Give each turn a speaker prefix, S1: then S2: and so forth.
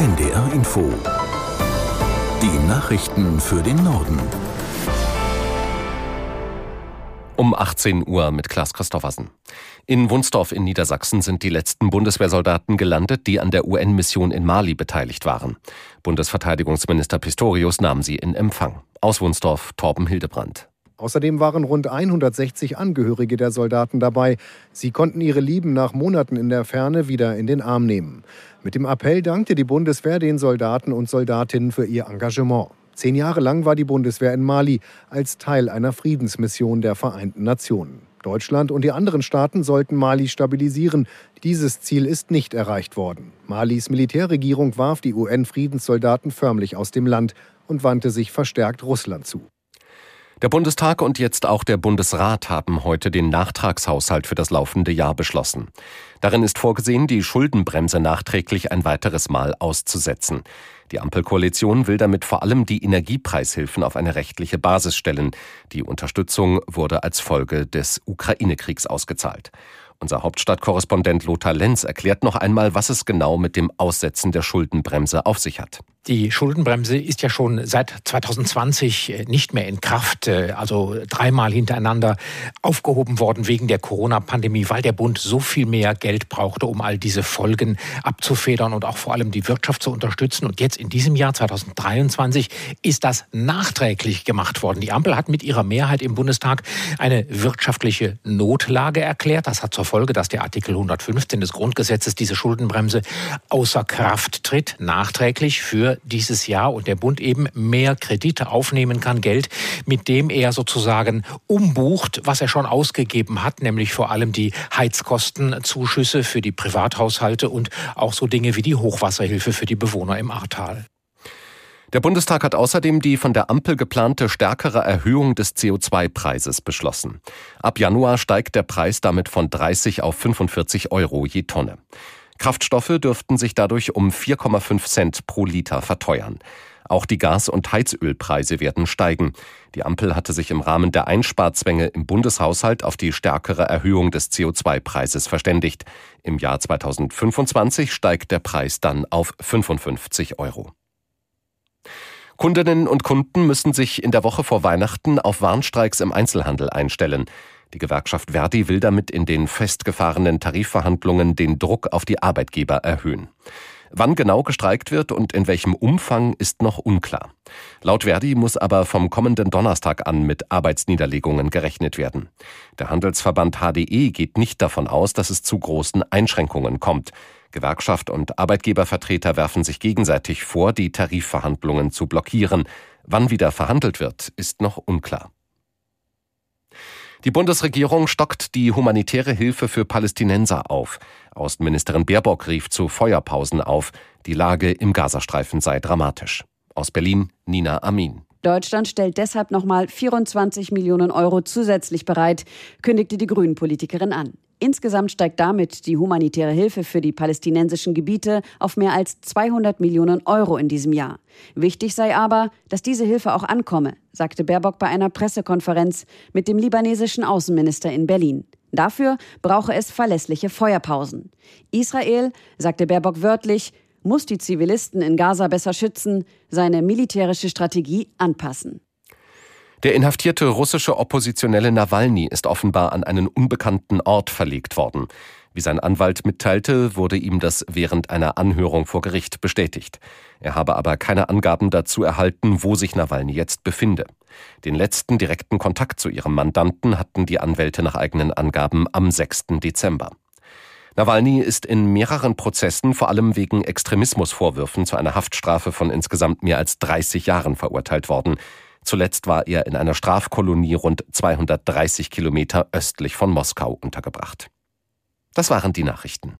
S1: NDR Info. Die Nachrichten für den Norden.
S2: Um 18 Uhr mit Klaas Christoffersen. In Wunsdorf in Niedersachsen sind die letzten Bundeswehrsoldaten gelandet, die an der UN-Mission in Mali beteiligt waren. Bundesverteidigungsminister Pistorius nahm sie in Empfang. Aus Wunsdorf Torben Hildebrand.
S3: Außerdem waren rund 160 Angehörige der Soldaten dabei. Sie konnten ihre Lieben nach Monaten in der Ferne wieder in den Arm nehmen. Mit dem Appell dankte die Bundeswehr den Soldaten und Soldatinnen für ihr Engagement. Zehn Jahre lang war die Bundeswehr in Mali als Teil einer Friedensmission der Vereinten Nationen. Deutschland und die anderen Staaten sollten Mali stabilisieren. Dieses Ziel ist nicht erreicht worden. Malis Militärregierung warf die UN-Friedenssoldaten förmlich aus dem Land und wandte sich verstärkt Russland zu.
S2: Der Bundestag und jetzt auch der Bundesrat haben heute den Nachtragshaushalt für das laufende Jahr beschlossen. Darin ist vorgesehen, die Schuldenbremse nachträglich ein weiteres Mal auszusetzen. Die Ampelkoalition will damit vor allem die Energiepreishilfen auf eine rechtliche Basis stellen. Die Unterstützung wurde als Folge des Ukraine-Kriegs ausgezahlt. Unser Hauptstadtkorrespondent Lothar Lenz erklärt noch einmal, was es genau mit dem Aussetzen der Schuldenbremse auf sich hat.
S4: Die Schuldenbremse ist ja schon seit 2020 äh, nicht mehr in Kraft, äh, also dreimal hintereinander aufgehoben worden wegen der Corona-Pandemie, weil der Bund so viel mehr Geld brauchte, um all diese Folgen abzufedern und auch vor allem die Wirtschaft zu unterstützen. Und jetzt in diesem Jahr 2023 ist das nachträglich gemacht worden. Die Ampel hat mit ihrer Mehrheit im Bundestag eine wirtschaftliche Notlage erklärt. Das hat zur Folge, dass der Artikel 115 des Grundgesetzes diese Schuldenbremse außer Kraft tritt, nachträglich dieses Jahr und der Bund eben mehr Kredite aufnehmen kann, Geld, mit dem er sozusagen umbucht, was er schon ausgegeben hat, nämlich vor allem die Heizkostenzuschüsse für die Privathaushalte und auch so Dinge wie die Hochwasserhilfe für die Bewohner im Ahrtal.
S2: Der Bundestag hat außerdem die von der Ampel geplante stärkere Erhöhung des CO2-Preises beschlossen. Ab Januar steigt der Preis damit von 30 auf 45 Euro je Tonne. Kraftstoffe dürften sich dadurch um 4,5 Cent pro Liter verteuern. Auch die Gas- und Heizölpreise werden steigen. Die Ampel hatte sich im Rahmen der Einsparzwänge im Bundeshaushalt auf die stärkere Erhöhung des CO2-Preises verständigt. Im Jahr 2025 steigt der Preis dann auf 55 Euro. Kundinnen und Kunden müssen sich in der Woche vor Weihnachten auf Warnstreiks im Einzelhandel einstellen. Die Gewerkschaft Verdi will damit in den festgefahrenen Tarifverhandlungen den Druck auf die Arbeitgeber erhöhen. Wann genau gestreikt wird und in welchem Umfang ist noch unklar. Laut Verdi muss aber vom kommenden Donnerstag an mit Arbeitsniederlegungen gerechnet werden. Der Handelsverband HDE geht nicht davon aus, dass es zu großen Einschränkungen kommt. Gewerkschaft und Arbeitgebervertreter werfen sich gegenseitig vor, die Tarifverhandlungen zu blockieren. Wann wieder verhandelt wird, ist noch unklar. Die Bundesregierung stockt die humanitäre Hilfe für Palästinenser auf. Außenministerin Baerbock rief zu Feuerpausen auf. Die Lage im Gazastreifen sei dramatisch. Aus Berlin Nina Amin.
S5: Deutschland stellt deshalb nochmal 24 Millionen Euro zusätzlich bereit, kündigte die Grünen-Politikerin an. Insgesamt steigt damit die humanitäre Hilfe für die palästinensischen Gebiete auf mehr als 200 Millionen Euro in diesem Jahr. Wichtig sei aber, dass diese Hilfe auch ankomme, sagte Baerbock bei einer Pressekonferenz mit dem libanesischen Außenminister in Berlin. Dafür brauche es verlässliche Feuerpausen. Israel, sagte Baerbock wörtlich, muss die Zivilisten in Gaza besser schützen, seine militärische Strategie anpassen.
S2: Der inhaftierte russische Oppositionelle Nawalny ist offenbar an einen unbekannten Ort verlegt worden. Wie sein Anwalt mitteilte, wurde ihm das während einer Anhörung vor Gericht bestätigt. Er habe aber keine Angaben dazu erhalten, wo sich Nawalny jetzt befinde. Den letzten direkten Kontakt zu ihrem Mandanten hatten die Anwälte nach eigenen Angaben am 6. Dezember. Nawalny ist in mehreren Prozessen vor allem wegen Extremismusvorwürfen zu einer Haftstrafe von insgesamt mehr als 30 Jahren verurteilt worden. Zuletzt war er in einer Strafkolonie rund 230 Kilometer östlich von Moskau untergebracht. Das waren die Nachrichten.